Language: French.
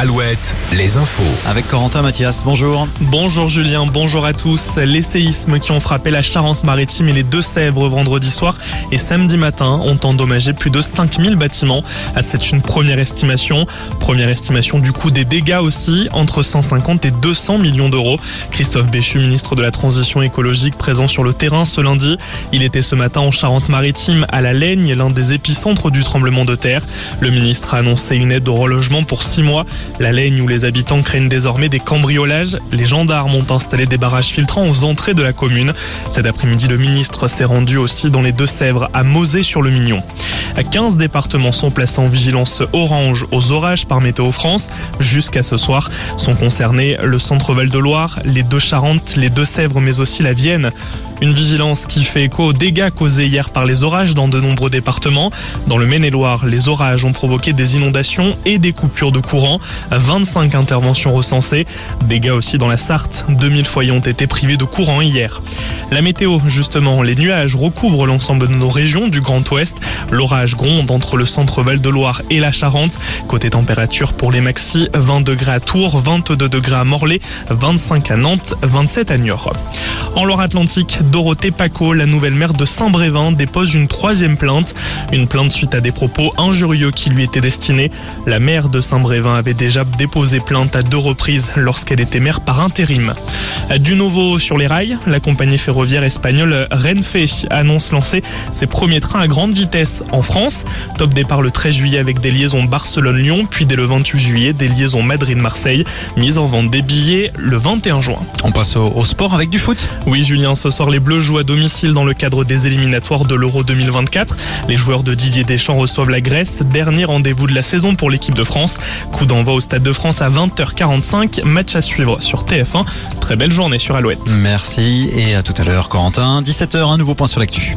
Alouette, les infos. Avec Corentin Mathias, bonjour. Bonjour Julien, bonjour à tous. Les séismes qui ont frappé la Charente-Maritime et les Deux-Sèvres vendredi soir et samedi matin ont endommagé plus de 5000 bâtiments. Ah, c'est une première estimation. Première estimation du coût des dégâts aussi, entre 150 et 200 millions d'euros. Christophe Béchu, ministre de la Transition écologique, présent sur le terrain ce lundi. Il était ce matin en Charente-Maritime, à la Laigne, l'un des épicentres du tremblement de terre. Le ministre a annoncé une aide au relogement pour six mois. La Laigne où les habitants craignent désormais des cambriolages. Les gendarmes ont installé des barrages filtrants aux entrées de la commune. Cet après-midi, le ministre s'est rendu aussi dans les Deux-Sèvres à Mosée-sur-le-Mignon. 15 départements sont placés en vigilance orange aux orages par Météo France. Jusqu'à ce soir sont concernés le centre Val-de-Loire, les Deux-Charentes, les Deux-Sèvres mais aussi la Vienne. Une vigilance qui fait écho aux dégâts causés hier par les orages dans de nombreux départements. Dans le Maine-et-Loire, les orages ont provoqué des inondations et des coupures de courant. 25 interventions recensées. Dégâts aussi dans la Sarthe. 2000 foyers ont été privés de courant hier. La météo, justement, les nuages recouvrent l'ensemble de nos régions du Grand Ouest. L'orage gronde entre le centre Val-de-Loire et la Charente. Côté température pour les maxi, 20 degrés à Tours, 22 degrés à Morlaix, 25 à Nantes, 27 à Niort. En Loire-Atlantique, Dorothée Paco, la nouvelle maire de Saint-Brévin, dépose une troisième plainte. Une plainte suite à des propos injurieux qui lui étaient destinés. La maire de Saint-Brévin avait déjà déposé plainte à deux reprises lorsqu'elle était maire par intérim. Du nouveau sur les rails, la compagnie ferroviaire espagnole Renfe annonce lancer ses premiers trains à grande vitesse en France. Top départ le 13 juillet avec des liaisons Barcelone-Lyon, puis dès le 28 juillet des liaisons Madrid-Marseille. Mise en vente des billets le 21 juin. On passe au, au sport avec du foot. Oui Julien, ce soir les Bleus jouent à domicile dans le cadre des éliminatoires de l'Euro 2024. Les joueurs de Didier Deschamps reçoivent la Grèce, dernier rendez-vous de la saison pour l'équipe de France. Coup d'envoi au Stade de France à 20h45, match à suivre sur TF1. Très belle journée sur Alouette. Merci et à tout à l'heure Corentin. 17h, un nouveau point sur l'actu.